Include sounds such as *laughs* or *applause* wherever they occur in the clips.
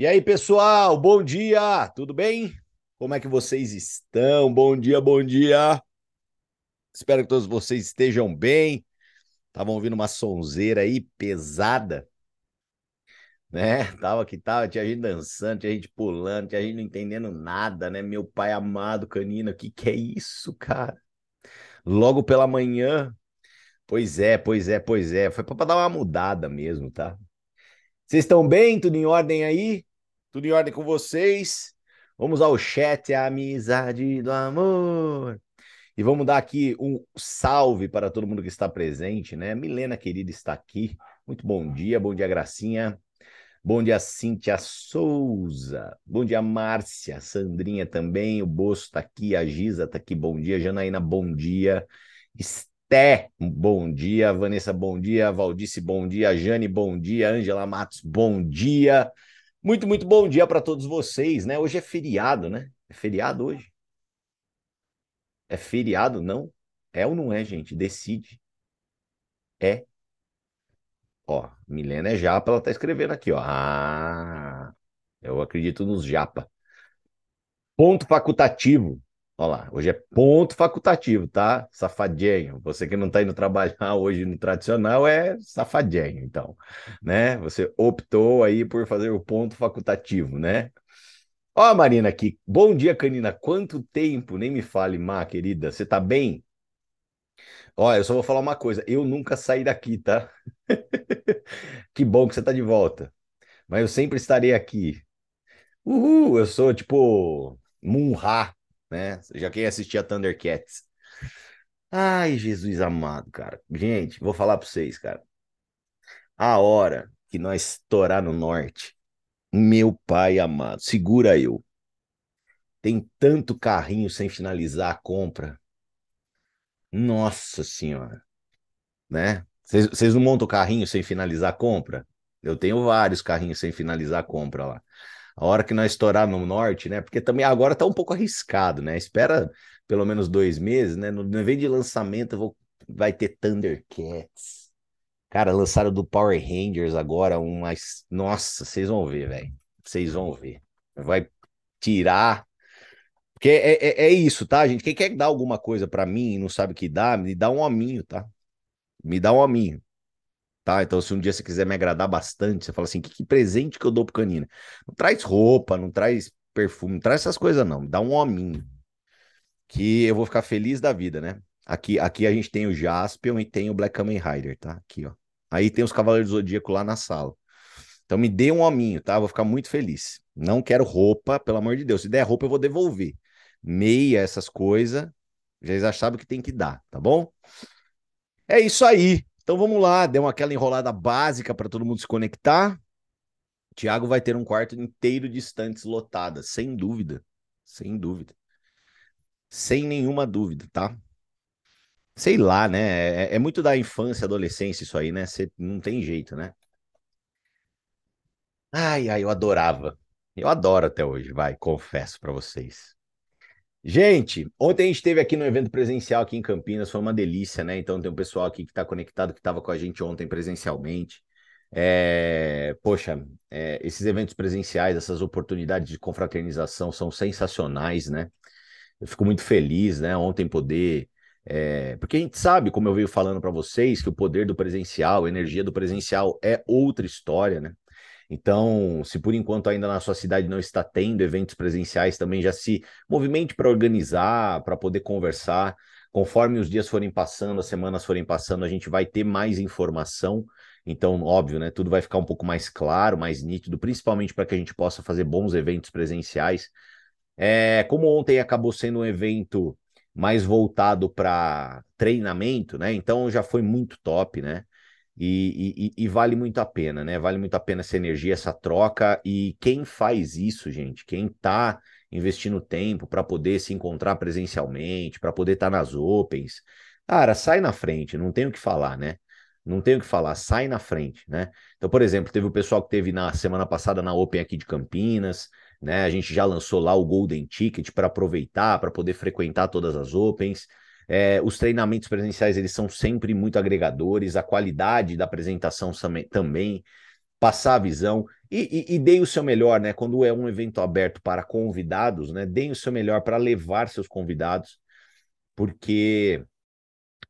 E aí, pessoal, bom dia, tudo bem? Como é que vocês estão? Bom dia, bom dia. Espero que todos vocês estejam bem. Estavam ouvindo uma sonzeira aí pesada, né? Tava que tava, tinha gente dançando, tinha gente pulando, tinha gente não entendendo nada, né? Meu pai amado, canino, que que é isso, cara? Logo pela manhã. Pois é, pois é, pois é. Foi para dar uma mudada mesmo, tá? Vocês estão bem? Tudo em ordem aí? Tudo em ordem com vocês? Vamos ao chat, a amizade do amor. E vamos dar aqui um salve para todo mundo que está presente, né? Milena querida está aqui. Muito bom dia, bom dia, Gracinha. Bom dia, Cíntia Souza. Bom dia, Márcia. Sandrinha também. O Boço está aqui. A Giza está aqui. Bom dia. Janaína, bom dia. Esté, bom dia. Vanessa, bom dia. Valdice, bom dia. Jane, bom dia. Ângela Matos, bom dia. Muito, muito bom dia para todos vocês, né? Hoje é feriado, né? É feriado hoje? É feriado, não? É ou não é, gente? Decide. É Ó, Milena é japa, ela tá escrevendo aqui, ó. Ah, eu acredito nos japa. Ponto facultativo. Ó lá, hoje é ponto facultativo, tá? Safadinho. Você que não tá indo trabalhar *laughs* hoje no tradicional é safadinho, então, né? Você optou aí por fazer o ponto facultativo, né? Ó, Marina aqui. Bom dia, Canina. Quanto tempo? Nem me fale, Má, querida. Você tá bem? Olha, eu só vou falar uma coisa, eu nunca saí daqui, tá? *laughs* que bom que você tá de volta. Mas eu sempre estarei aqui. Uhul, eu sou tipo Munra, né? Já quem assistia Thundercats. Ai, Jesus amado, cara. Gente, vou falar para vocês, cara. A hora que nós estourar no norte, meu pai amado, segura eu. Tem tanto carrinho sem finalizar a compra nossa senhora, né? Vocês não montam carrinho sem finalizar a compra? Eu tenho vários carrinhos sem finalizar a compra lá. A hora que nós estourar no norte, né? Porque também agora tá um pouco arriscado, né? Espera pelo menos dois meses, né? No evento de lançamento vou... vai ter Thundercats. Cara, lançaram do Power Rangers agora, um mais. Nossa, vocês vão ver, velho. Vocês vão ver. Vai tirar porque é, é, é, isso, tá, gente? Quem quer dar alguma coisa para mim e não sabe o que dá, me dá um hominho, tá? Me dá um hominho. Tá? Então, se um dia você quiser me agradar bastante, você fala assim: que, que presente que eu dou pro canina? Não traz roupa, não traz perfume, não traz essas coisas, não. Dá um hominho. Que eu vou ficar feliz da vida, né? Aqui, aqui a gente tem o Jaspion e tem o Black Kamen Rider, tá? Aqui, ó. Aí tem os Cavaleiros do Zodíaco lá na sala. Então me dê um hominho, tá? vou ficar muito feliz. Não quero roupa, pelo amor de Deus. Se der roupa, eu vou devolver meia, essas coisas, já sabem que tem que dar, tá bom? É isso aí. Então vamos lá, deu aquela enrolada básica para todo mundo se conectar. Tiago vai ter um quarto inteiro de estantes lotadas, sem dúvida. Sem dúvida. Sem nenhuma dúvida, tá? Sei lá, né? É, é muito da infância, adolescência isso aí, né? Você não tem jeito, né? Ai, ai, eu adorava. Eu adoro até hoje, vai, confesso para vocês. Gente, ontem a gente esteve aqui no evento presencial aqui em Campinas, foi uma delícia, né? Então tem um pessoal aqui que está conectado, que estava com a gente ontem presencialmente. É, poxa, é, esses eventos presenciais, essas oportunidades de confraternização são sensacionais, né? Eu fico muito feliz, né? Ontem poder. É, porque a gente sabe, como eu venho falando para vocês, que o poder do presencial, a energia do presencial é outra história, né? Então, se por enquanto ainda na sua cidade não está tendo eventos presenciais, também já se movimente para organizar, para poder conversar. Conforme os dias forem passando, as semanas forem passando, a gente vai ter mais informação. Então, óbvio, né? Tudo vai ficar um pouco mais claro, mais nítido, principalmente para que a gente possa fazer bons eventos presenciais. É, como ontem acabou sendo um evento mais voltado para treinamento, né? Então já foi muito top, né? E, e, e, vale muito a pena, né? Vale muito a pena essa energia, essa troca. E quem faz isso, gente, quem tá investindo tempo para poder se encontrar presencialmente, para poder estar tá nas Opens, cara, sai na frente, não tem o que falar, né? Não tem o que falar, sai na frente, né? Então, por exemplo, teve o pessoal que teve na semana passada na Open aqui de Campinas, né? A gente já lançou lá o Golden Ticket para aproveitar, para poder frequentar todas as Opens. É, os treinamentos presenciais eles são sempre muito agregadores, a qualidade da apresentação também. passar a visão e, e, e deem o seu melhor, né? Quando é um evento aberto para convidados, né? Deem o seu melhor para levar seus convidados, porque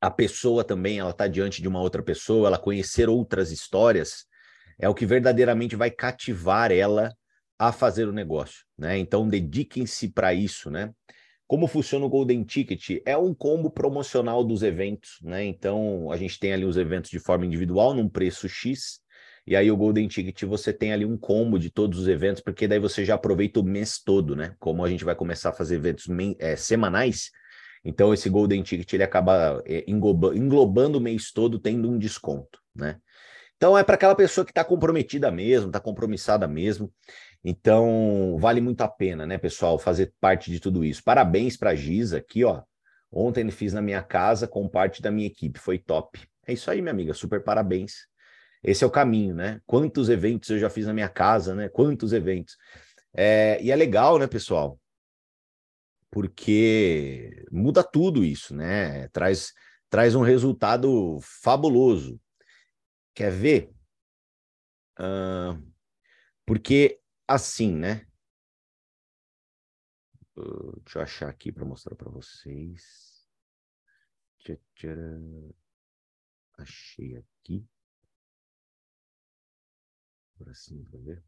a pessoa também, ela está diante de uma outra pessoa, ela conhecer outras histórias é o que verdadeiramente vai cativar ela a fazer o negócio, né? Então dediquem-se para isso, né? Como funciona o Golden Ticket? É um combo promocional dos eventos, né? Então a gente tem ali os eventos de forma individual num preço X, e aí o Golden Ticket você tem ali um combo de todos os eventos, porque daí você já aproveita o mês todo, né? Como a gente vai começar a fazer eventos é, semanais, então esse Golden Ticket ele acaba é, englobando o mês todo tendo um desconto, né? Então é para aquela pessoa que está comprometida mesmo, está compromissada mesmo. Então vale muito a pena, né, pessoal, fazer parte de tudo isso. Parabéns para a Giza aqui, ó. Ontem fiz na minha casa com parte da minha equipe, foi top. É isso aí, minha amiga, super parabéns. Esse é o caminho, né? Quantos eventos eu já fiz na minha casa, né? Quantos eventos. É, e é legal, né, pessoal? Porque muda tudo isso, né? Traz, traz um resultado fabuloso. Quer ver? Uh, porque assim, né? Deixa eu achar aqui para mostrar para vocês. Achei aqui. Por assim, para ver.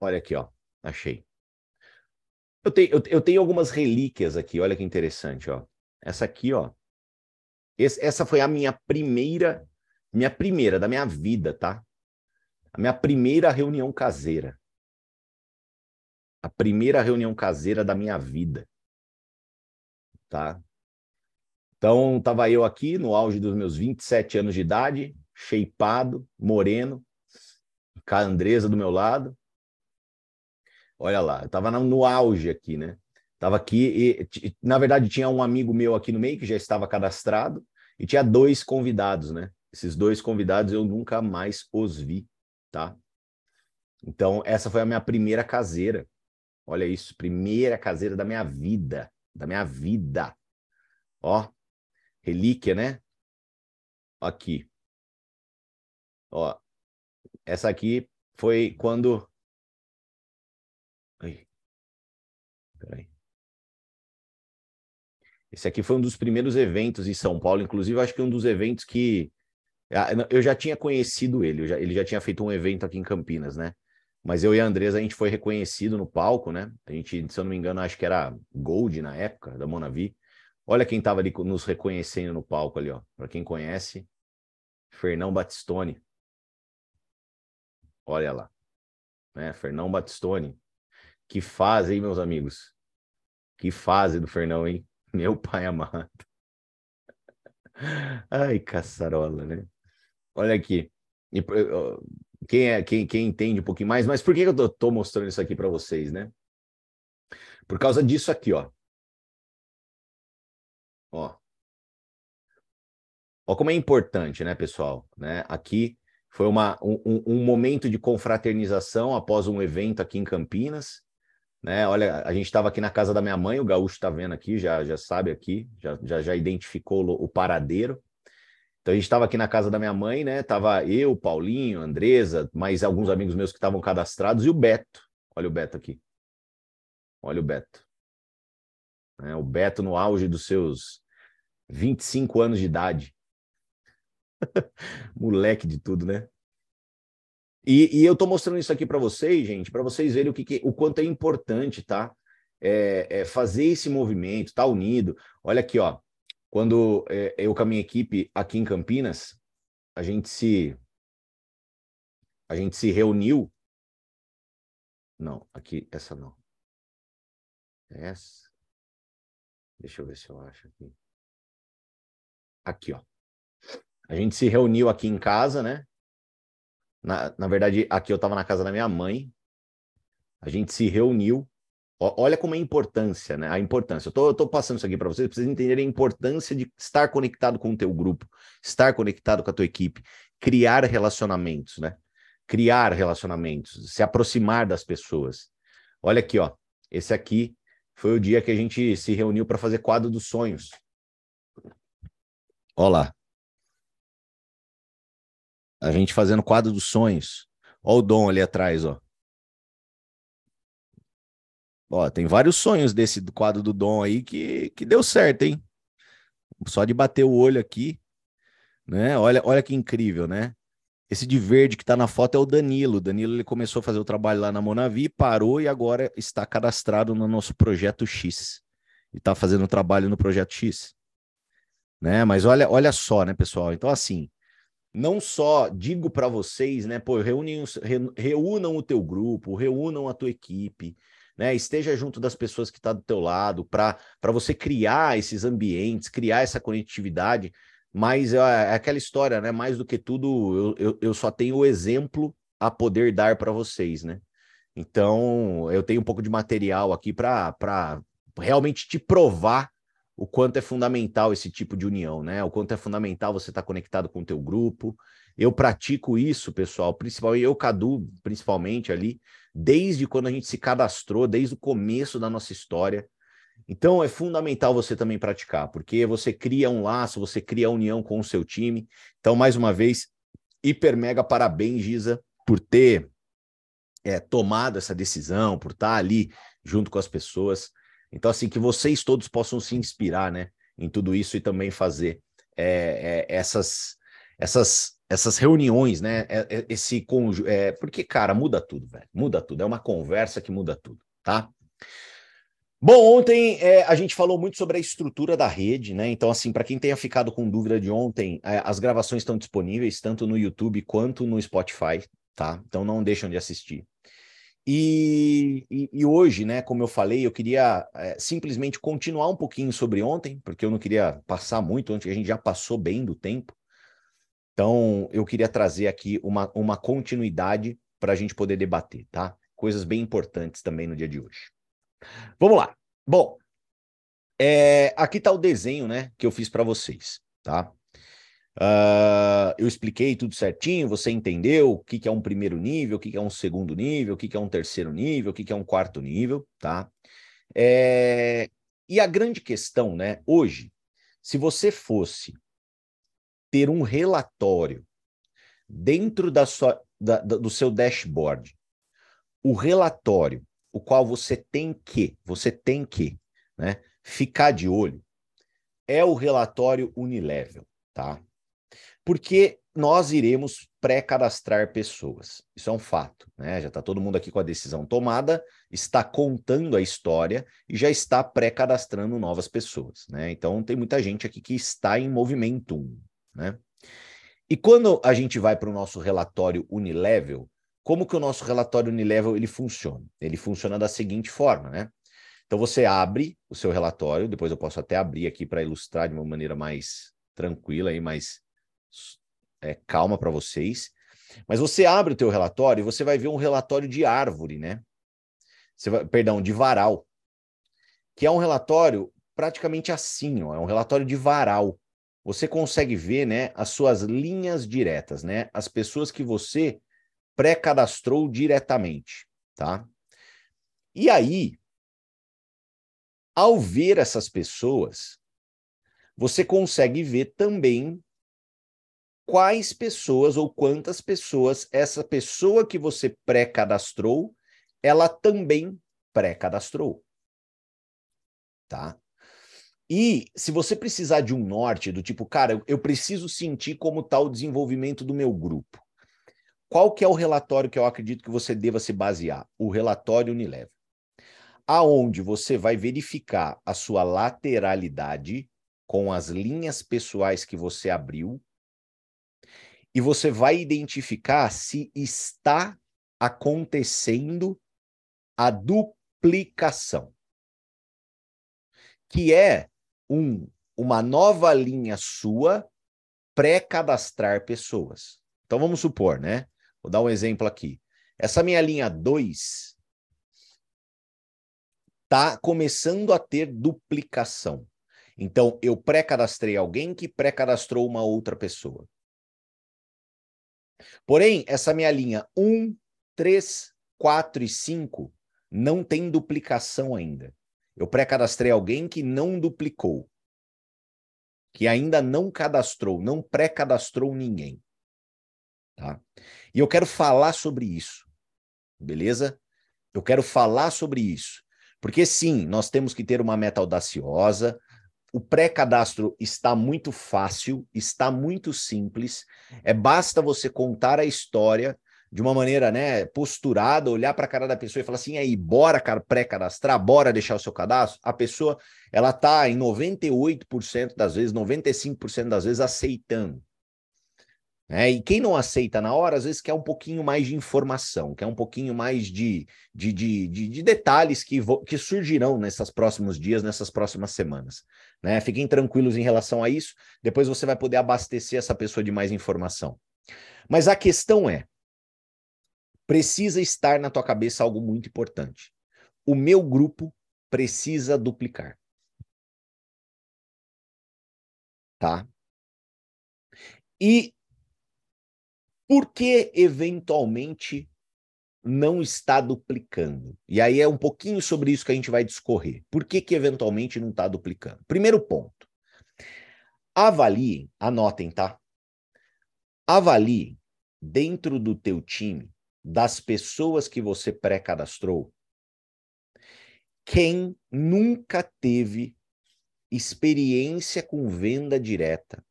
Olha aqui, ó. Achei. Eu tenho, eu, eu tenho algumas relíquias aqui, olha que interessante, ó. Essa aqui, ó. Esse, essa foi a minha primeira, minha primeira da minha vida, tá? A minha primeira reunião caseira. A primeira reunião caseira da minha vida. Tá? Então, tava eu aqui no auge dos meus 27 anos de idade, shapeado, moreno, com a Andresa do meu lado, Olha lá, eu estava no auge aqui, né? Estava aqui e, na verdade, tinha um amigo meu aqui no meio que já estava cadastrado e tinha dois convidados, né? Esses dois convidados eu nunca mais os vi, tá? Então, essa foi a minha primeira caseira. Olha isso, primeira caseira da minha vida, da minha vida. Ó, relíquia, né? Aqui. Ó, essa aqui foi quando Peraí. Esse aqui foi um dos primeiros eventos em São Paulo, inclusive acho que um dos eventos que ah, eu já tinha conhecido ele, já, ele já tinha feito um evento aqui em Campinas, né? Mas eu e a Andresa, a gente foi reconhecido no palco, né? A gente, se eu não me engano, acho que era Gold na época, da Monavi. Olha quem estava ali nos reconhecendo no palco ali, ó. Para quem conhece, Fernão Batistone. Olha lá. Né? Fernão Batistone. Que fase, hein, meus amigos? Que fase do Fernão, hein? *laughs* Meu pai amado. *laughs* Ai, caçarola, né? Olha aqui. Quem, é, quem, quem entende um pouquinho mais, mas por que eu tô, tô mostrando isso aqui para vocês, né? Por causa disso aqui, ó. Ó. Ó como é importante, né, pessoal? Né? Aqui foi uma, um, um momento de confraternização após um evento aqui em Campinas, né? Olha, a gente estava aqui na casa da minha mãe, o Gaúcho está vendo aqui, já, já sabe aqui, já, já, já identificou o paradeiro. Então a gente estava aqui na casa da minha mãe, né? Tava eu, Paulinho, Andresa, mais alguns amigos meus que estavam cadastrados e o Beto. Olha o Beto aqui. Olha o Beto. É, o Beto no auge dos seus 25 anos de idade. *laughs* Moleque de tudo, né? E, e eu estou mostrando isso aqui para vocês, gente, para vocês verem o, que, que, o quanto é importante, tá? É, é fazer esse movimento, tá unido. Olha aqui, ó. Quando é, eu com a minha equipe aqui em Campinas, a gente se a gente se reuniu. Não, aqui essa não. Essa. Deixa eu ver se eu acho aqui. Aqui, ó. A gente se reuniu aqui em casa, né? Na, na verdade, aqui eu estava na casa da minha mãe. A gente se reuniu. olha como é a importância, né? A importância. Eu tô, tô passando isso aqui para vocês, vocês entenderem a importância de estar conectado com o teu grupo, estar conectado com a tua equipe, criar relacionamentos, né? Criar relacionamentos, se aproximar das pessoas. Olha aqui, ó. Esse aqui foi o dia que a gente se reuniu para fazer quadro dos sonhos. Olha lá. A gente fazendo quadro dos sonhos. Olha o Dom ali atrás, ó. Ó, tem vários sonhos desse quadro do Dom aí que, que deu certo, hein? Só de bater o olho aqui, né? Olha, olha que incrível, né? Esse de verde que está na foto é o Danilo. O Danilo ele começou a fazer o trabalho lá na Monavi, parou e agora está cadastrado no nosso projeto X. E está fazendo o trabalho no projeto X. Né? Mas olha, olha só, né, pessoal? Então, assim, não só digo para vocês, né, pô, reúnem, reúnam o teu grupo, reúnam a tua equipe, né? Esteja junto das pessoas que estão tá do teu lado para você criar esses ambientes, criar essa conectividade mas é, é aquela história, né? Mais do que tudo, eu, eu, eu só tenho o exemplo a poder dar para vocês, né? Então, eu tenho um pouco de material aqui para realmente te provar o quanto é fundamental esse tipo de união, né? O quanto é fundamental você estar tá conectado com o teu grupo. Eu pratico isso, pessoal, principalmente eu, Cadu, principalmente ali, desde quando a gente se cadastrou, desde o começo da nossa história. Então é fundamental você também praticar, porque você cria um laço, você cria união com o seu time. Então, mais uma vez, hiper mega parabéns, Giza, por ter é, tomado essa decisão, por estar ali junto com as pessoas. Então, assim, que vocês todos possam se inspirar, né, em tudo isso e também fazer é, é, essas, essas, essas reuniões, né, é, é, esse conjunto, é, porque, cara, muda tudo, velho, muda tudo, é uma conversa que muda tudo, tá? Bom, ontem é, a gente falou muito sobre a estrutura da rede, né? Então, assim, para quem tenha ficado com dúvida de ontem, é, as gravações estão disponíveis tanto no YouTube quanto no Spotify, tá? Então não deixam de assistir. E, e, e hoje, né, como eu falei, eu queria é, simplesmente continuar um pouquinho sobre ontem, porque eu não queria passar muito, ontem a gente já passou bem do tempo. Então, eu queria trazer aqui uma, uma continuidade para a gente poder debater, tá? Coisas bem importantes também no dia de hoje. Vamos lá. Bom, é, aqui está o desenho, né, que eu fiz para vocês, tá? Uh, eu expliquei tudo certinho, você entendeu o que, que é um primeiro nível, o que, que é um segundo nível, o que, que é um terceiro nível, o que, que é um quarto nível, tá? É, e a grande questão, né, hoje, se você fosse ter um relatório dentro da sua, da, do seu dashboard, o relatório o qual você tem que, você tem que, né, ficar de olho, é o relatório Unilevel, tá? Porque nós iremos pré-cadastrar pessoas. Isso é um fato, né? Já está todo mundo aqui com a decisão tomada, está contando a história e já está pré-cadastrando novas pessoas, né? Então tem muita gente aqui que está em movimento, né? E quando a gente vai para o nosso relatório Unilevel, como que o nosso relatório Unilevel ele funciona? Ele funciona da seguinte forma, né? Então você abre o seu relatório, depois eu posso até abrir aqui para ilustrar de uma maneira mais tranquila e mais é, calma para vocês. Mas você abre o teu relatório e você vai ver um relatório de árvore, né? Você vai, perdão, de varal, que é um relatório praticamente assim, ó, é um relatório de varal. Você consegue ver, né, as suas linhas diretas, né? As pessoas que você pré-cadastrou diretamente, tá? E aí, ao ver essas pessoas, você consegue ver também quais pessoas ou quantas pessoas essa pessoa que você pré-cadastrou, ela também pré-cadastrou. Tá? E se você precisar de um norte, do tipo, cara, eu preciso sentir como está o desenvolvimento do meu grupo. Qual que é o relatório que eu acredito que você deva se basear? O relatório Unilever. Aonde você vai verificar a sua lateralidade com as linhas pessoais que você abriu e você vai identificar se está acontecendo a duplicação, que é um, uma nova linha sua pré-cadastrar pessoas. Então vamos supor, né? Vou dar um exemplo aqui. Essa minha linha 2 está começando a ter duplicação. Então, eu pré-cadastrei alguém que pré-cadastrou uma outra pessoa. Porém, essa minha linha 1, 3, 4 e 5 não tem duplicação ainda. Eu pré-cadastrei alguém que não duplicou, que ainda não cadastrou, não pré-cadastrou ninguém. Tá? E eu quero falar sobre isso, beleza? Eu quero falar sobre isso. Porque sim, nós temos que ter uma meta audaciosa. O pré-cadastro está muito fácil, está muito simples. É basta você contar a história de uma maneira, né, posturada, olhar para a cara da pessoa e falar assim, aí, bora pré-cadastrar, bora deixar o seu cadastro. A pessoa, ela tá em 98% das vezes, 95% das vezes aceitando. É, e quem não aceita na hora, às vezes quer um pouquinho mais de informação, quer um pouquinho mais de, de, de, de, de detalhes que, que surgirão nesses próximos dias, nessas próximas semanas. Né? Fiquem tranquilos em relação a isso, depois você vai poder abastecer essa pessoa de mais informação. Mas a questão é: precisa estar na tua cabeça algo muito importante. O meu grupo precisa duplicar. Tá? E por que eventualmente não está duplicando? E aí é um pouquinho sobre isso que a gente vai discorrer. Por que, que eventualmente não está duplicando? Primeiro ponto. Avaliem, anotem, tá? Avaliem dentro do teu time, das pessoas que você pré-cadastrou, quem nunca teve experiência com venda direta,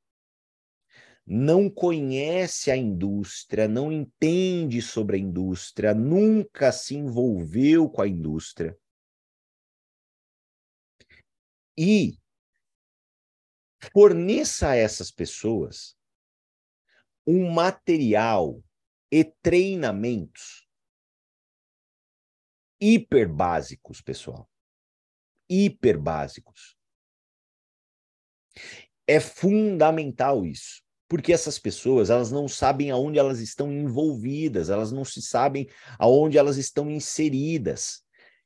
não conhece a indústria, não entende sobre a indústria, nunca se envolveu com a indústria. E forneça a essas pessoas um material e treinamentos hiper básicos, pessoal. Hiper básicos. É fundamental isso porque essas pessoas elas não sabem aonde elas estão envolvidas, elas não se sabem aonde elas estão inseridas,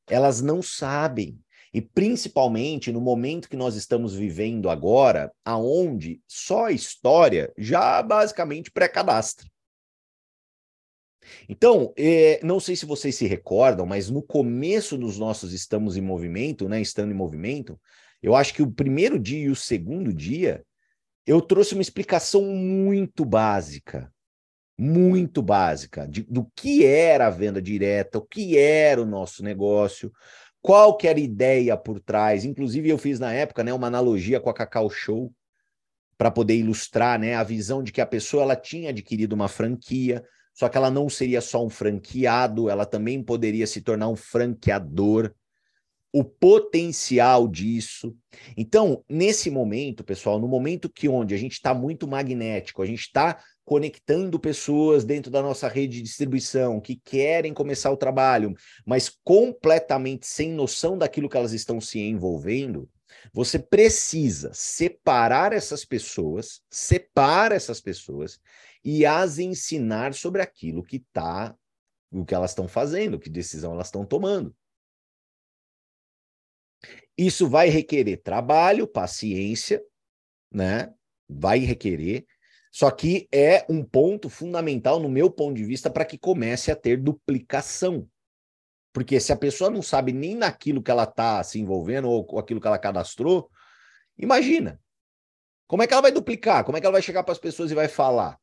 elas não sabem. E principalmente no momento que nós estamos vivendo agora, aonde só a história já basicamente pré-cadastra. Então, é, não sei se vocês se recordam, mas no começo dos nossos Estamos em Movimento, né, Estando em Movimento, eu acho que o primeiro dia e o segundo dia, eu trouxe uma explicação muito básica, muito básica, de, do que era a venda direta, o que era o nosso negócio, qual que era a ideia por trás. Inclusive, eu fiz na época né, uma analogia com a Cacau Show, para poder ilustrar né, a visão de que a pessoa ela tinha adquirido uma franquia, só que ela não seria só um franqueado, ela também poderia se tornar um franqueador o potencial disso. Então, nesse momento, pessoal, no momento que onde a gente está muito magnético, a gente está conectando pessoas dentro da nossa rede de distribuição que querem começar o trabalho, mas completamente sem noção daquilo que elas estão se envolvendo, você precisa separar essas pessoas, separa essas pessoas e as ensinar sobre aquilo que está, o que elas estão fazendo, que decisão elas estão tomando. Isso vai requerer trabalho, paciência, né? Vai requerer. Só que é um ponto fundamental, no meu ponto de vista, para que comece a ter duplicação. Porque se a pessoa não sabe nem naquilo que ela está se envolvendo ou aquilo que ela cadastrou, imagina. Como é que ela vai duplicar? Como é que ela vai chegar para as pessoas e vai falar?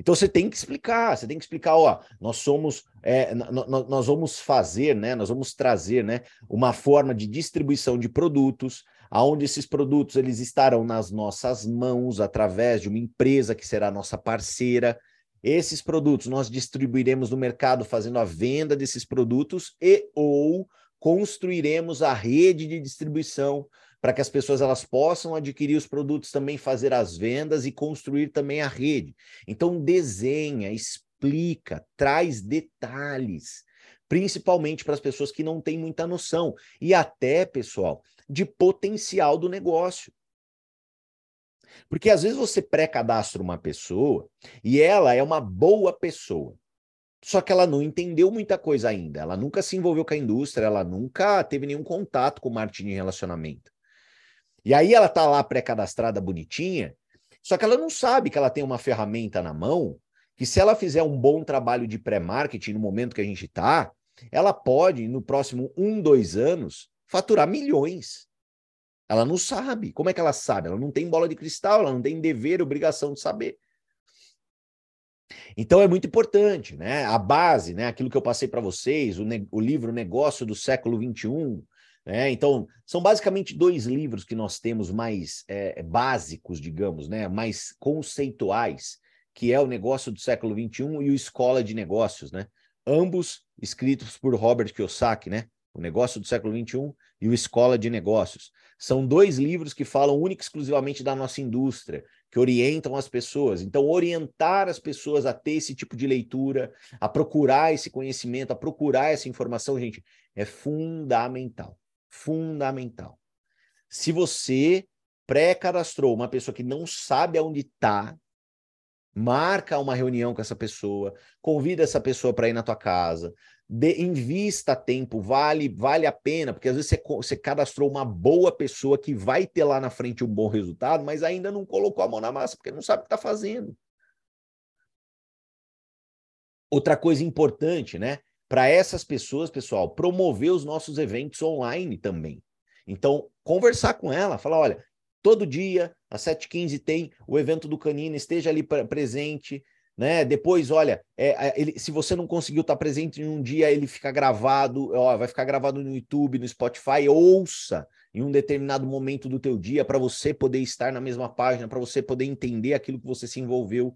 Então você tem que explicar, você tem que explicar, ó, nós somos, é, nós vamos fazer, né, nós vamos trazer, né, uma forma de distribuição de produtos, aonde esses produtos eles estarão nas nossas mãos através de uma empresa que será nossa parceira. Esses produtos nós distribuiremos no mercado fazendo a venda desses produtos e ou construiremos a rede de distribuição para que as pessoas elas possam adquirir os produtos, também fazer as vendas e construir também a rede. Então desenha, explica, traz detalhes, principalmente para as pessoas que não têm muita noção e até, pessoal, de potencial do negócio. Porque às vezes você pré-cadastra uma pessoa e ela é uma boa pessoa. Só que ela não entendeu muita coisa ainda. Ela nunca se envolveu com a indústria, ela nunca teve nenhum contato com marketing de relacionamento. E aí ela tá lá pré-cadastrada bonitinha, só que ela não sabe que ela tem uma ferramenta na mão, que se ela fizer um bom trabalho de pré-marketing no momento que a gente está, ela pode, no próximo um, dois anos, faturar milhões. Ela não sabe. Como é que ela sabe? Ela não tem bola de cristal, ela não tem dever, obrigação de saber. Então é muito importante, né? A base, né? Aquilo que eu passei para vocês, o, o, livro Negócio do Século XXI. Né? Então, são basicamente dois livros que nós temos mais é, básicos, digamos, né? mais conceituais, que é o Negócio do Século XXI e o Escola de Negócios, né? Ambos escritos por Robert Kiyosaki, né? O Negócio do Século XXI e o Escola de Negócios. São dois livros que falam única e exclusivamente da nossa indústria, que orientam as pessoas. Então, orientar as pessoas a ter esse tipo de leitura, a procurar esse conhecimento, a procurar essa informação, gente, é fundamental. Fundamental. Se você pré-cadastrou uma pessoa que não sabe aonde está, marca uma reunião com essa pessoa, convida essa pessoa para ir na tua casa, de, invista tempo, vale vale a pena, porque às vezes você, você cadastrou uma boa pessoa que vai ter lá na frente um bom resultado, mas ainda não colocou a mão na massa, porque não sabe o que está fazendo. Outra coisa importante, né? Para essas pessoas, pessoal, promover os nossos eventos online também. Então, conversar com ela, falar: olha, todo dia, às 7h15, tem o evento do Canino, esteja ali presente, né? Depois, olha, é, ele, se você não conseguiu estar presente em um dia, ele fica gravado, ó, vai ficar gravado no YouTube, no Spotify, ouça em um determinado momento do teu dia para você poder estar na mesma página, para você poder entender aquilo que você se envolveu.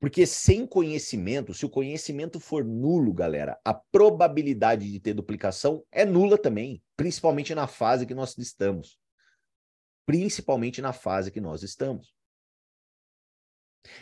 Porque sem conhecimento, se o conhecimento for nulo, galera, a probabilidade de ter duplicação é nula também, principalmente na fase que nós estamos. Principalmente na fase que nós estamos.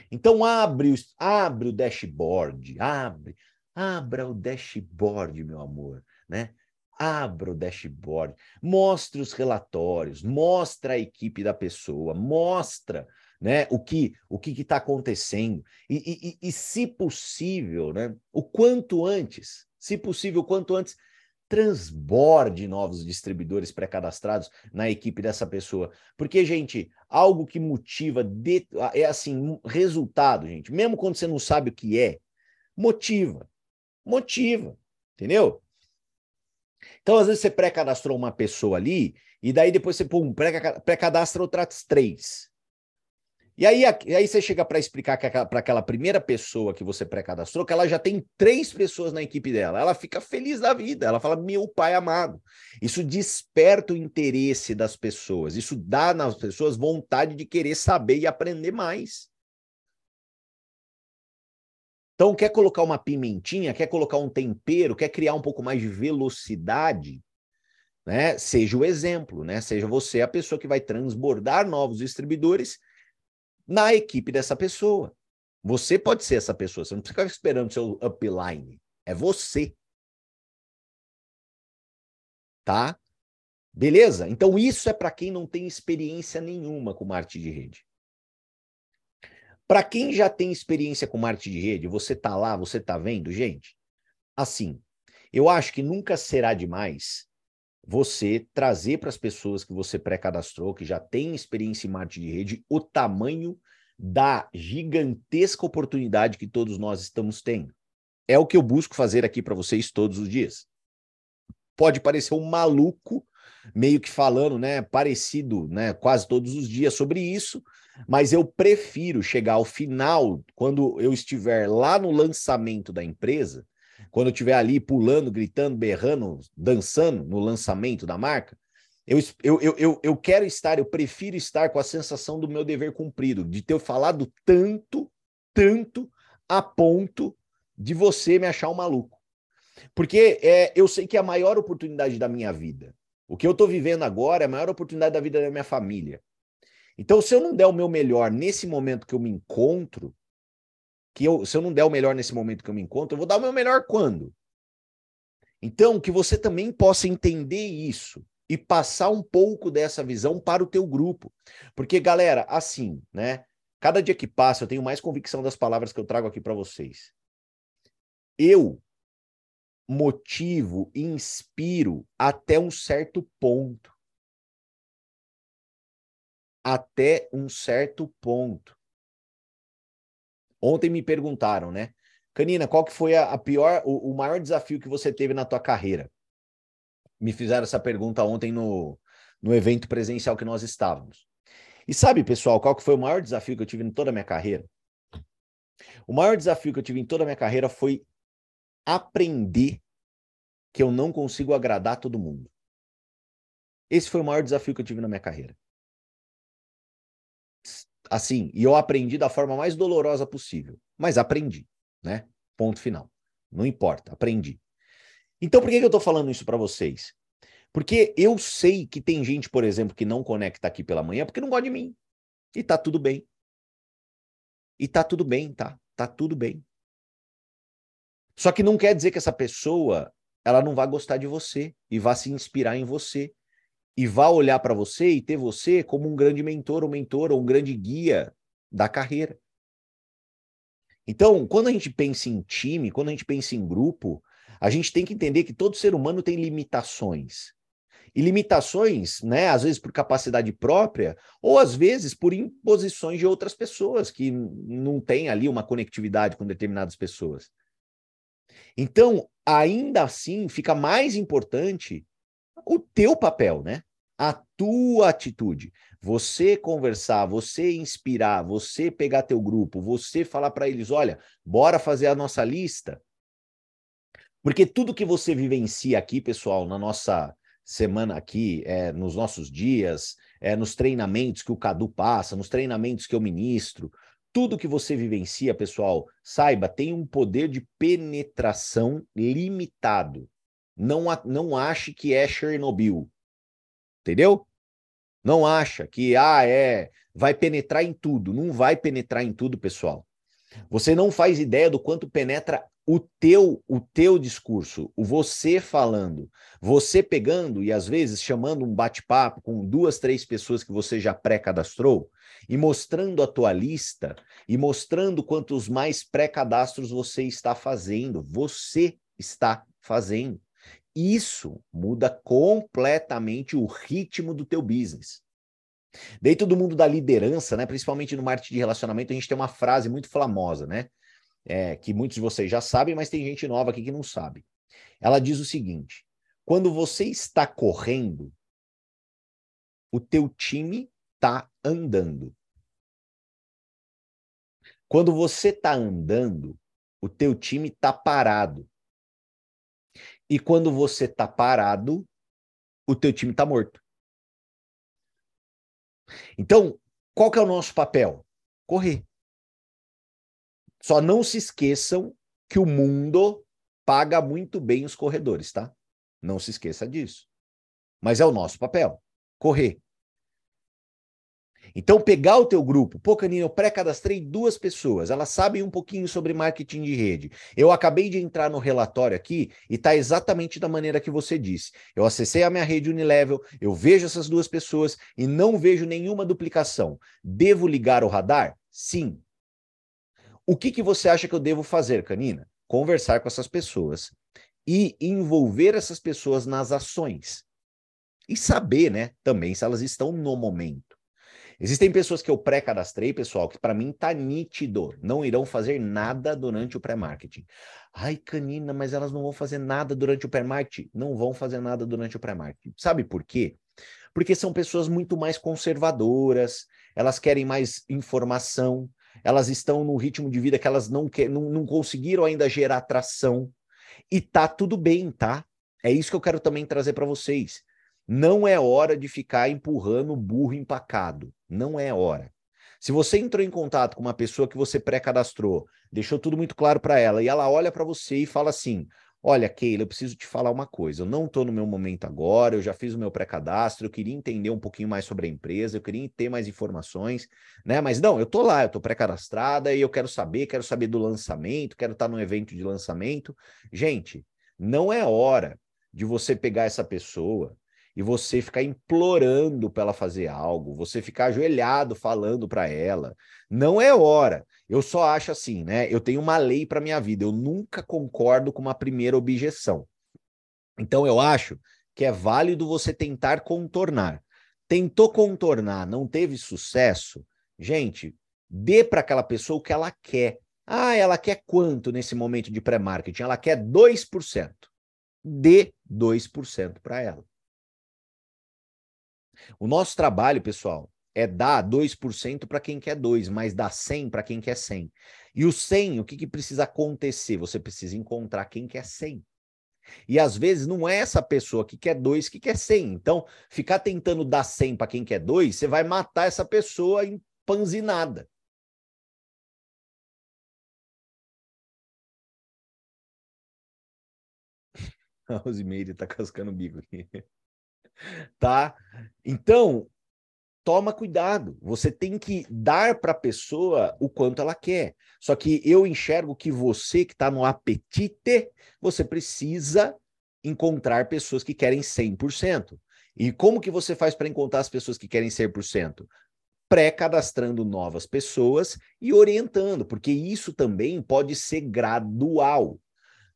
Então abre, abre o dashboard, abre, abra o dashboard, meu amor, né? Abra o dashboard, mostre os relatórios, mostra a equipe da pessoa, mostra né, o que o que está acontecendo e, e, e, se possível, né, o quanto antes, se possível, o quanto antes, transborde novos distribuidores pré-cadastrados na equipe dessa pessoa. Porque, gente, algo que motiva de, é assim, resultado, gente. Mesmo quando você não sabe o que é, motiva. Motiva. Entendeu? Então, às vezes, você pré-cadastrou uma pessoa ali, e daí depois você pum, pré-cadastra outras três. E aí, aí você chega para explicar para aquela primeira pessoa que você pré-cadastrou que ela já tem três pessoas na equipe dela. Ela fica feliz da vida. Ela fala: Meu pai amado. Isso desperta o interesse das pessoas. Isso dá nas pessoas vontade de querer saber e aprender mais. Então, quer colocar uma pimentinha, quer colocar um tempero, quer criar um pouco mais de velocidade, né? Seja o exemplo, né? Seja você a pessoa que vai transbordar novos distribuidores na equipe dessa pessoa. Você pode ser essa pessoa, você não precisa ficar esperando seu upline. É você. Tá? Beleza? Então isso é para quem não tem experiência nenhuma com marketing de rede. Para quem já tem experiência com marketing de rede, você tá lá, você tá vendo, gente? Assim, eu acho que nunca será demais você trazer para as pessoas que você pré-cadastrou, que já tem experiência em marketing de rede, o tamanho da gigantesca oportunidade que todos nós estamos tendo. É o que eu busco fazer aqui para vocês todos os dias. Pode parecer um maluco, meio que falando, né, parecido, né, quase todos os dias sobre isso, mas eu prefiro chegar ao final, quando eu estiver lá no lançamento da empresa, quando eu estiver ali pulando, gritando, berrando, dançando no lançamento da marca, eu, eu, eu, eu, quero estar, eu prefiro estar com a sensação do meu dever cumprido, de ter falado tanto, tanto, a ponto de você me achar um maluco. Porque é, eu sei que é a maior oportunidade da minha vida. O que eu estou vivendo agora é a maior oportunidade da vida da minha família. Então, se eu não der o meu melhor nesse momento que eu me encontro, que eu, se eu não der o melhor nesse momento que eu me encontro, eu vou dar o meu melhor quando? Então, que você também possa entender isso e passar um pouco dessa visão para o teu grupo. Porque, galera, assim, né? Cada dia que passa, eu tenho mais convicção das palavras que eu trago aqui para vocês. Eu motivo, inspiro até um certo ponto. Até um certo ponto. Ontem me perguntaram, né? Canina, qual que foi a, a pior, o, o, maior desafio que você teve na tua carreira? Me fizeram essa pergunta ontem no, no evento presencial que nós estávamos. E sabe, pessoal, qual que foi o maior desafio que eu tive em toda a minha carreira? O maior desafio que eu tive em toda a minha carreira foi aprender que eu não consigo agradar todo mundo. Esse foi o maior desafio que eu tive na minha carreira. Assim, e eu aprendi da forma mais dolorosa possível, mas aprendi, né? Ponto final. Não importa, aprendi. Então, por que, que eu tô falando isso para vocês? Porque eu sei que tem gente, por exemplo, que não conecta aqui pela manhã porque não gosta de mim. E tá tudo bem. E tá tudo bem, tá? Tá tudo bem. Só que não quer dizer que essa pessoa ela não vai gostar de você e vai se inspirar em você e vai olhar para você e ter você como um grande mentor ou mentora ou um grande guia da carreira. Então, quando a gente pensa em time, quando a gente pensa em grupo, a gente tem que entender que todo ser humano tem limitações. E limitações, né, às vezes por capacidade própria, ou às vezes por imposições de outras pessoas que não têm ali uma conectividade com determinadas pessoas. Então, ainda assim, fica mais importante o teu papel, né? A tua atitude. Você conversar, você inspirar, você pegar teu grupo, você falar para eles, olha, bora fazer a nossa lista. Porque tudo que você vivencia aqui, pessoal, na nossa semana aqui, é, nos nossos dias, é, nos treinamentos que o Cadu passa, nos treinamentos que eu ministro, tudo que você vivencia, pessoal, saiba, tem um poder de penetração limitado. Não, não ache que é Chernobyl. Entendeu? Não acha que ah, é, vai penetrar em tudo. Não vai penetrar em tudo, pessoal. Você não faz ideia do quanto penetra o teu o teu discurso, o você falando, você pegando e às vezes chamando um bate-papo com duas, três pessoas que você já pré-cadastrou e mostrando a tua lista e mostrando quantos mais pré-cadastros você está fazendo, você está fazendo. Isso muda completamente o ritmo do teu business. Dentro do mundo da liderança, né, principalmente no marketing de relacionamento, a gente tem uma frase muito famosa, né? é, que muitos de vocês já sabem, mas tem gente nova aqui que não sabe. Ela diz o seguinte: quando você está correndo, o teu time está andando. Quando você está andando, o teu time está parado. E quando você está parado, o teu time está morto. Então, qual que é o nosso papel? Correr. Só não se esqueçam que o mundo paga muito bem os corredores, tá? Não se esqueça disso. Mas é o nosso papel, correr. Então, pegar o teu grupo. Pô, Canino, eu pré-cadastrei duas pessoas. Elas sabem um pouquinho sobre marketing de rede. Eu acabei de entrar no relatório aqui e está exatamente da maneira que você disse. Eu acessei a minha rede Unilevel, eu vejo essas duas pessoas e não vejo nenhuma duplicação. Devo ligar o radar? Sim. O que, que você acha que eu devo fazer, Canina? Conversar com essas pessoas e envolver essas pessoas nas ações. E saber, né, também se elas estão no momento. Existem pessoas que eu pré-cadastrei, pessoal, que para mim tá nítido, não irão fazer nada durante o pré-marketing. Ai, Canina, mas elas não vão fazer nada durante o pré-marketing. Não vão fazer nada durante o pré-marketing. Sabe por quê? Porque são pessoas muito mais conservadoras, elas querem mais informação, elas estão num ritmo de vida que elas não, quer, não, não conseguiram ainda gerar atração. E tá tudo bem, tá? É isso que eu quero também trazer para vocês. Não é hora de ficar empurrando o burro empacado. Não é hora. Se você entrou em contato com uma pessoa que você pré-cadastrou, deixou tudo muito claro para ela, e ela olha para você e fala assim: Olha, Keila, eu preciso te falar uma coisa. Eu não estou no meu momento agora, eu já fiz o meu pré-cadastro, eu queria entender um pouquinho mais sobre a empresa, eu queria ter mais informações, né? Mas não, eu estou lá, eu estou pré-cadastrada e eu quero saber, quero saber do lançamento, quero estar no evento de lançamento. Gente, não é hora de você pegar essa pessoa e você ficar implorando para ela fazer algo, você ficar ajoelhado falando para ela. Não é hora. Eu só acho assim, né? Eu tenho uma lei para minha vida. Eu nunca concordo com uma primeira objeção. Então eu acho que é válido você tentar contornar. Tentou contornar, não teve sucesso, gente, dê para aquela pessoa o que ela quer. Ah, ela quer quanto nesse momento de pré-marketing? Ela quer 2%. Dê 2% para ela. O nosso trabalho, pessoal, é dar 2% para quem quer 2, mas dar 100 para quem quer 100. E o 100, o que, que precisa acontecer? Você precisa encontrar quem quer 100. E às vezes não é essa pessoa que quer 2 que quer 100. Então, ficar tentando dar 100 para quem quer 2, você vai matar essa pessoa empanzinada. *laughs* A Rosimeire tá cascando o bico aqui. *laughs* Tá? Então, toma cuidado. Você tem que dar para a pessoa o quanto ela quer. Só que eu enxergo que você que está no apetite, você precisa encontrar pessoas que querem 100%. E como que você faz para encontrar as pessoas que querem 100%? Pré-cadastrando novas pessoas e orientando, porque isso também pode ser gradual.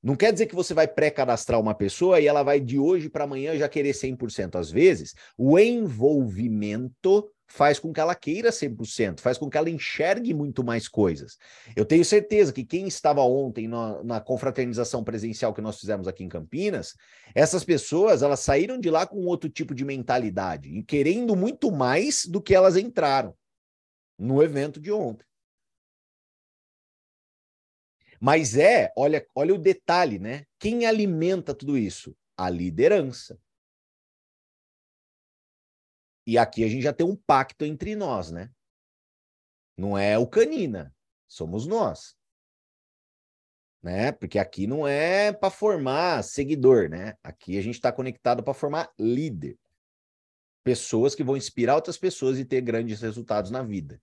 Não quer dizer que você vai pré-cadastrar uma pessoa e ela vai de hoje para amanhã já querer 100%. Às vezes, o envolvimento faz com que ela queira 100%, faz com que ela enxergue muito mais coisas. Eu tenho certeza que quem estava ontem na, na, confraternização presencial que nós fizemos aqui em Campinas, essas pessoas, elas saíram de lá com outro tipo de mentalidade e querendo muito mais do que elas entraram no evento de ontem. Mas é, olha, olha o detalhe, né? Quem alimenta tudo isso? A liderança. E aqui a gente já tem um pacto entre nós, né? Não é o canina, somos nós. Né? Porque aqui não é para formar seguidor, né? Aqui a gente está conectado para formar líder. Pessoas que vão inspirar outras pessoas e ter grandes resultados na vida.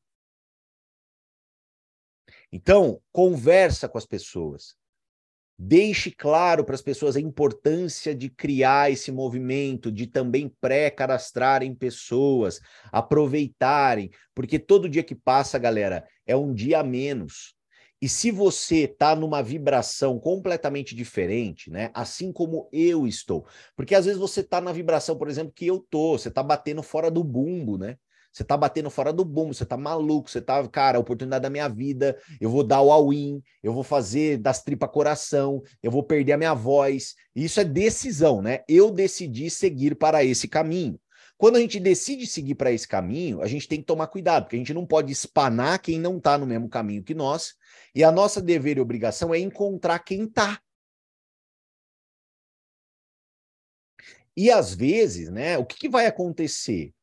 Então, conversa com as pessoas. Deixe claro para as pessoas a importância de criar esse movimento, de também pré-cadastrarem pessoas, aproveitarem, porque todo dia que passa, galera, é um dia a menos. E se você está numa vibração completamente diferente, né? Assim como eu estou, porque às vezes você está na vibração, por exemplo, que eu tô, você está batendo fora do bumbo, né? Você tá batendo fora do boom, você tá maluco, você tá, cara, a oportunidade da minha vida, eu vou dar o all-in, eu vou fazer das tripas coração, eu vou perder a minha voz. Isso é decisão, né? Eu decidi seguir para esse caminho. Quando a gente decide seguir para esse caminho, a gente tem que tomar cuidado, porque a gente não pode espanar quem não está no mesmo caminho que nós, e a nossa dever e obrigação é encontrar quem está. E às vezes, né, o que, que vai acontecer?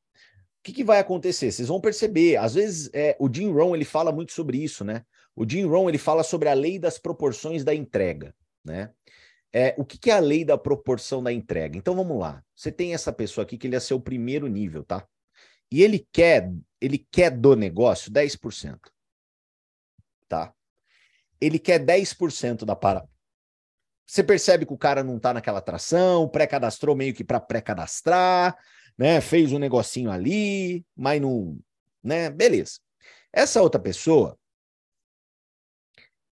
Que, que vai acontecer? Vocês vão perceber, às vezes é, o Jim Rohn ele fala muito sobre isso, né? O Jim Rohn ele fala sobre a lei das proporções da entrega, né? É, o que, que é a lei da proporção da entrega? Então vamos lá. Você tem essa pessoa aqui que ele é seu primeiro nível, tá? E ele quer, ele quer do negócio 10%. Tá? Ele quer 10% da parada. Você percebe que o cara não tá naquela atração, pré-cadastrou meio que para pré-cadastrar, né? Fez um negocinho ali, mas não, né? Beleza. Essa outra pessoa,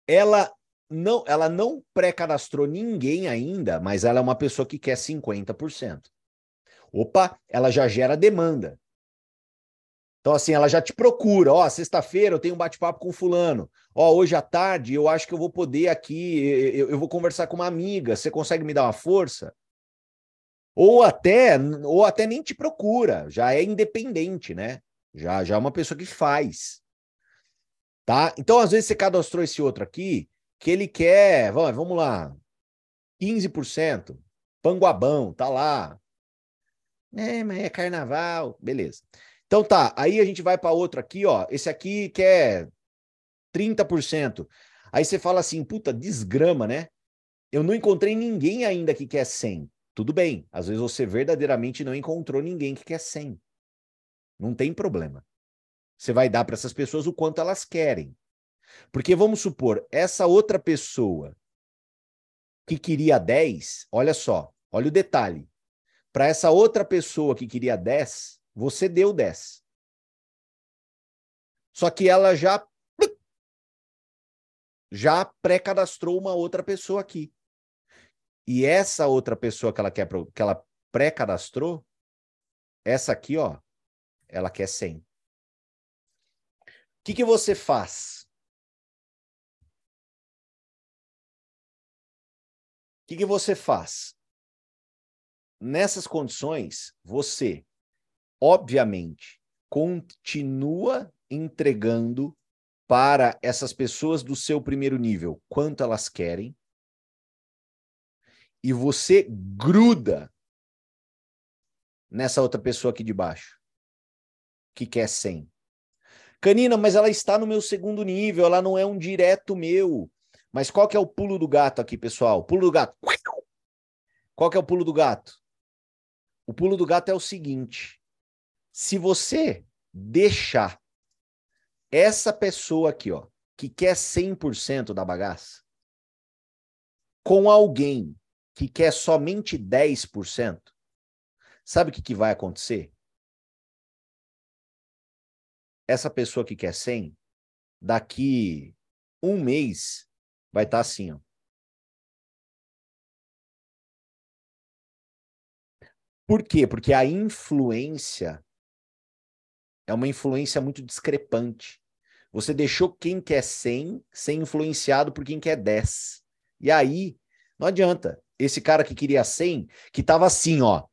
ela não, ela não pré-cadastrou ninguém ainda, mas ela é uma pessoa que quer 50%. Opa, ela já gera demanda. Então, assim, ela já te procura. Ó, sexta-feira eu tenho um bate-papo com fulano. Ó, hoje à tarde eu acho que eu vou poder aqui, eu, eu, vou conversar com uma amiga. Você consegue me dar uma força? Ou até, ou até nem te procura, já é independente, né? Já, já é uma pessoa que faz. Tá? Então, às vezes, você cadastrou esse outro aqui, que ele quer, vamos, vamos lá, 15%, panguabão, tá lá. É, mas é carnaval, beleza. Então tá, aí a gente vai para outro aqui, ó. Esse aqui quer 30%. Aí você fala assim, puta, desgrama, né? Eu não encontrei ninguém ainda que quer 100. Tudo bem, às vezes você verdadeiramente não encontrou ninguém que quer 100. Não tem problema. Você vai dar para essas pessoas o quanto elas querem. Porque vamos supor, essa outra pessoa que queria 10, olha só, olha o detalhe. Para essa outra pessoa que queria 10, você deu 10. Só que ela já já pré-cadastrou uma outra pessoa aqui. E essa outra pessoa que ela quer que ela pré-cadastrou, essa aqui, ó, ela quer 100. O que, que você faz? O que, que você faz? nessas condições, você, obviamente, continua entregando para essas pessoas do seu primeiro nível quanto elas querem, e você gruda nessa outra pessoa aqui de baixo, que quer 100. Canina, mas ela está no meu segundo nível, ela não é um direto meu. Mas qual que é o pulo do gato aqui, pessoal? Pulo do gato. Qual que é o pulo do gato? O pulo do gato é o seguinte: se você deixar essa pessoa aqui, ó, que quer 100% da bagaça, com alguém que quer somente 10%, sabe o que, que vai acontecer? Essa pessoa que quer 100, daqui um mês, vai estar tá assim, ó. Por quê? Porque a influência é uma influência muito discrepante. Você deixou quem quer 100 ser influenciado por quem quer 10. E aí, não adianta esse cara que queria 100, que tava assim, ó.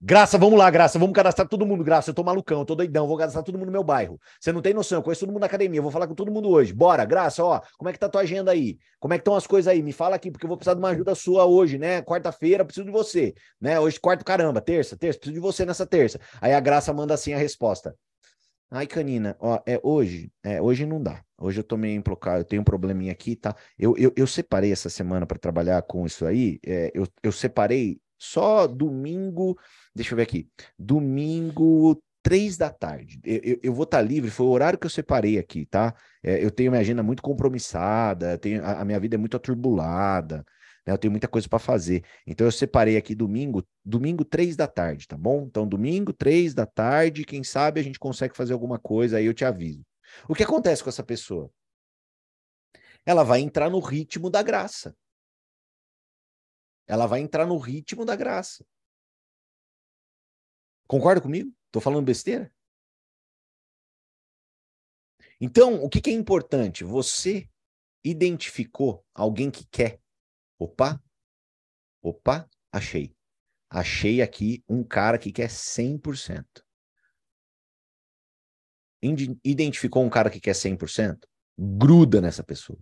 Graça, vamos lá, Graça, vamos cadastrar todo mundo, Graça. Eu tô malucão, eu tô doidão, vou cadastrar todo mundo no meu bairro. Você não tem noção, eu conheço todo mundo na academia, vou falar com todo mundo hoje. Bora, Graça, ó, como é que tá tua agenda aí? Como é que estão as coisas aí? Me fala aqui, porque eu vou precisar de uma ajuda sua hoje, né? Quarta-feira, preciso de você, né? Hoje, quarto, caramba, terça, terça, preciso de você nessa terça. Aí a Graça manda assim a resposta. Ai, Canina, ó, é hoje, é, hoje não dá. Hoje eu tô meio emplocado, eu tenho um probleminha aqui, tá? Eu, eu, eu separei essa semana para trabalhar com isso aí. É, eu, eu separei só domingo, deixa eu ver aqui, domingo três da tarde. Eu, eu, eu vou estar tá livre, foi o horário que eu separei aqui, tá? É, eu tenho minha agenda muito compromissada, tenho, a, a minha vida é muito aturbulada. Né? Eu tenho muita coisa para fazer. Então eu separei aqui domingo, domingo três da tarde, tá bom? Então domingo três da tarde, quem sabe a gente consegue fazer alguma coisa aí eu te aviso. O que acontece com essa pessoa? Ela vai entrar no ritmo da graça. Ela vai entrar no ritmo da graça. Concorda comigo? Tô falando besteira? Então, o que, que é importante? Você identificou alguém que quer Opa, opa, achei. Achei aqui um cara que quer 100%. Identificou um cara que quer 100%? Gruda nessa pessoa.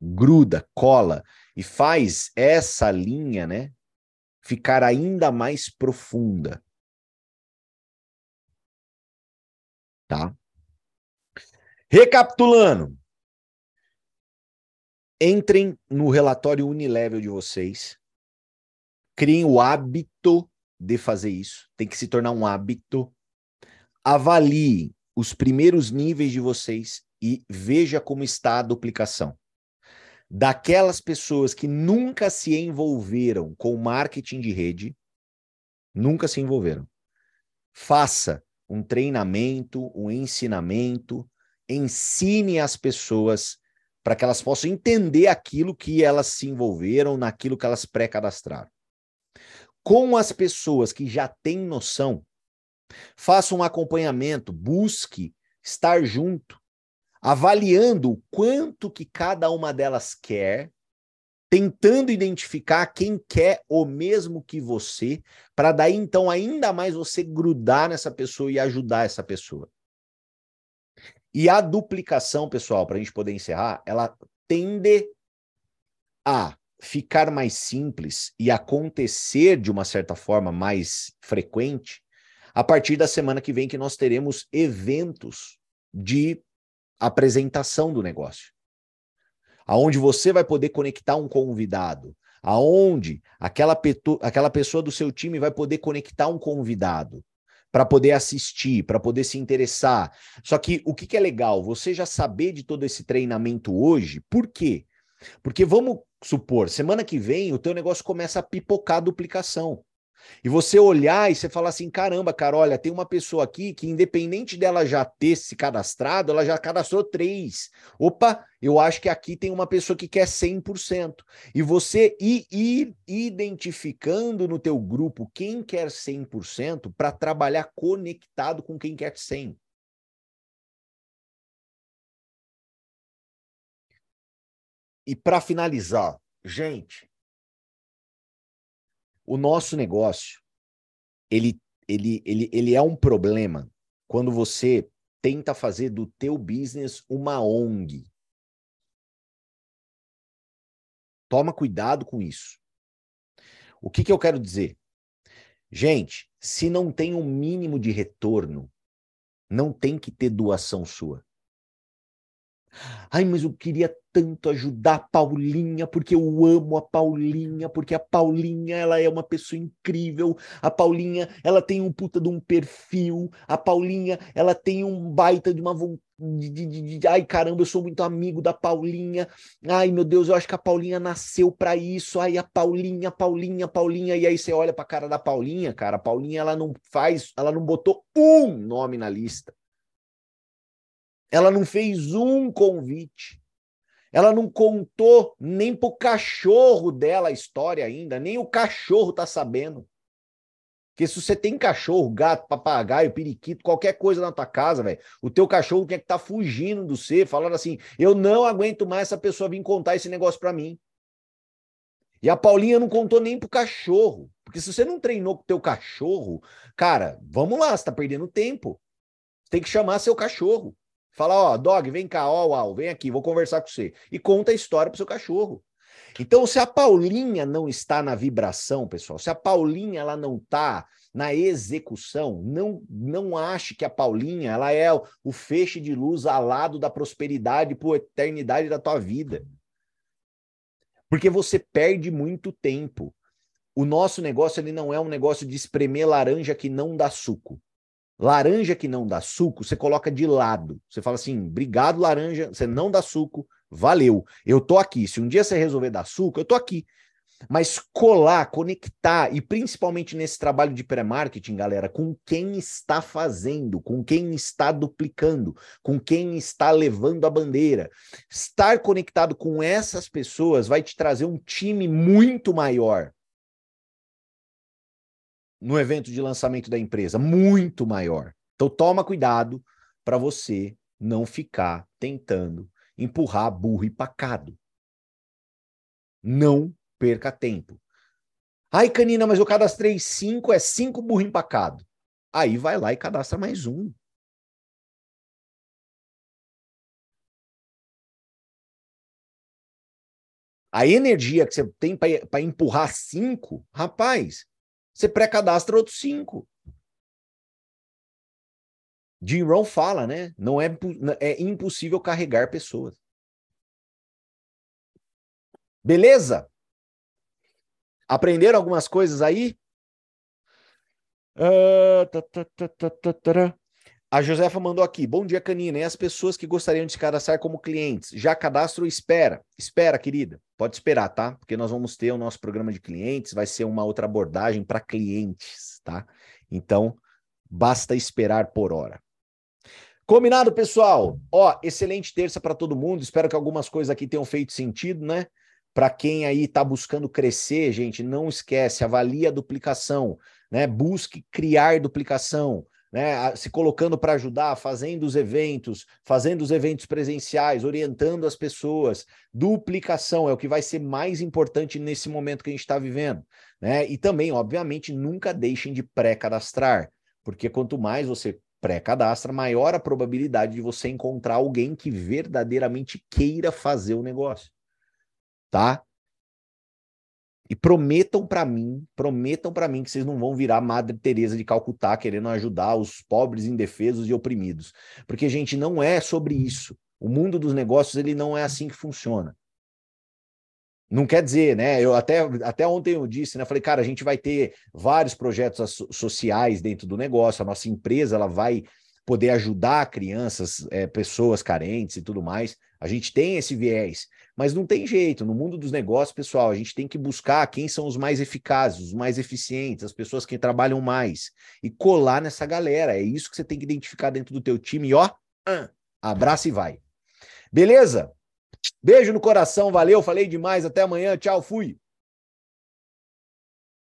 Gruda, cola e faz essa linha, né, ficar ainda mais profunda. Tá? Recapitulando, entrem no relatório Unilevel de vocês, criem o hábito de fazer isso, tem que se tornar um hábito. Avalie os primeiros níveis de vocês e veja como está a duplicação. Daquelas pessoas que nunca se envolveram com marketing de rede, nunca se envolveram. Faça um treinamento, um ensinamento, ensine as pessoas para que elas possam entender aquilo que elas se envolveram, naquilo que elas pré-cadastraram. Com as pessoas que já têm noção, faça um acompanhamento, busque estar junto, avaliando o quanto que cada uma delas quer, tentando identificar quem quer o mesmo que você, para daí então ainda mais você grudar nessa pessoa e ajudar essa pessoa. E a duplicação, pessoal, para a gente poder encerrar, ela tende a ficar mais simples e acontecer de uma certa forma mais frequente a partir da semana que vem que nós teremos eventos de apresentação do negócio. Aonde você vai poder conectar um convidado, aonde aquela, aquela pessoa do seu time vai poder conectar um convidado, para poder assistir, para poder se interessar. Só que o que, que é legal? Você já saber de todo esse treinamento hoje, por quê? Porque vamos supor, semana que vem o teu negócio começa a pipocar a duplicação. E você olhar e você falar assim: caramba, cara, olha, tem uma pessoa aqui que, independente dela já ter se cadastrado, ela já cadastrou três. Opa, eu acho que aqui tem uma pessoa que quer 100%. E você ir, ir identificando no teu grupo quem quer 100% para trabalhar conectado com quem quer 100%. E para finalizar, gente, o nosso negócio ele, ele, ele, ele é um problema quando você tenta fazer do teu business uma ONG. Toma cuidado com isso. O que, que eu quero dizer? Gente, se não tem um mínimo de retorno, não tem que ter doação sua. Ai, mas eu queria tanto ajudar a Paulinha, porque eu amo a Paulinha, porque a Paulinha, ela é uma pessoa incrível. A Paulinha, ela tem um puta de um perfil. A Paulinha, ela tem um baita de uma de, de, de, ai caramba, eu sou muito amigo da Paulinha. Ai meu Deus, eu acho que a Paulinha nasceu para isso. Ai a Paulinha, Paulinha, Paulinha. E aí você olha para cara da Paulinha, cara. A Paulinha ela não faz, ela não botou um nome na lista. Ela não fez um convite. Ela não contou nem pro cachorro dela a história ainda, nem o cachorro tá sabendo. Porque se você tem cachorro, gato, papagaio, periquito, qualquer coisa na tua casa, velho, o teu cachorro tinha que estar tá fugindo do você, falando assim: eu não aguento mais essa pessoa vir contar esse negócio para mim. E a Paulinha não contou nem pro cachorro. Porque se você não treinou com o teu cachorro, cara, vamos lá, você tá perdendo tempo. Você tem que chamar seu cachorro. Fala, ó, dog, vem cá, ó, uau, vem aqui, vou conversar com você. E conta a história pro seu cachorro. Então, se a Paulinha não está na vibração, pessoal, se a Paulinha ela não está na execução, não não ache que a Paulinha ela é o feixe de luz alado da prosperidade por eternidade da tua vida. Porque você perde muito tempo. O nosso negócio ele não é um negócio de espremer laranja que não dá suco. Laranja que não dá suco, você coloca de lado. Você fala assim: obrigado, laranja, você não dá suco, valeu. Eu tô aqui. Se um dia você resolver dar suco, eu tô aqui. Mas colar, conectar, e principalmente nesse trabalho de pré-marketing, galera, com quem está fazendo, com quem está duplicando, com quem está levando a bandeira. Estar conectado com essas pessoas vai te trazer um time muito maior no evento de lançamento da empresa, muito maior. Então toma cuidado para você não ficar tentando empurrar burro e pacado. Não perca tempo. Ai, Canina, mas eu cadastrei cinco, é cinco burro empacado. Aí vai lá e cadastra mais um. A energia que você tem para empurrar cinco, rapaz, você pré-cadastra outros cinco. Jim Rohn fala, né? Não é, é impossível carregar pessoas. Beleza? Aprenderam algumas coisas aí? Uh, a Josefa mandou aqui. Bom dia, Canina. E as pessoas que gostariam de se cadastrar como clientes? Já cadastro? Espera. Espera, querida. Pode esperar, tá? Porque nós vamos ter o nosso programa de clientes. Vai ser uma outra abordagem para clientes, tá? Então, basta esperar por hora. Combinado, pessoal? Ó, excelente terça para todo mundo. Espero que algumas coisas aqui tenham feito sentido, né? Para quem aí está buscando crescer, gente, não esquece, avalie a duplicação, né? Busque criar duplicação né, se colocando para ajudar, fazendo os eventos, fazendo os eventos presenciais, orientando as pessoas. Duplicação é o que vai ser mais importante nesse momento que a gente está vivendo. Né? E também, obviamente, nunca deixem de pré-cadastrar, porque quanto mais você pré-cadastra, maior a probabilidade de você encontrar alguém que verdadeiramente queira fazer o negócio. Tá? E prometam para mim, prometam para mim que vocês não vão virar Madre Teresa de Calcutá querendo ajudar os pobres, indefesos e oprimidos. Porque gente, não é sobre isso. O mundo dos negócios ele não é assim que funciona. Não quer dizer, né? Eu até, até ontem eu disse, né? Falei, cara, a gente vai ter vários projetos sociais dentro do negócio, a nossa empresa ela vai poder ajudar crianças, é, pessoas carentes e tudo mais. A gente tem esse viés, mas não tem jeito. No mundo dos negócios, pessoal, a gente tem que buscar quem são os mais eficazes, os mais eficientes, as pessoas que trabalham mais e colar nessa galera. É isso que você tem que identificar dentro do teu time. E ó, abraça e vai. Beleza? Beijo no coração, valeu, falei demais. Até amanhã, tchau, fui.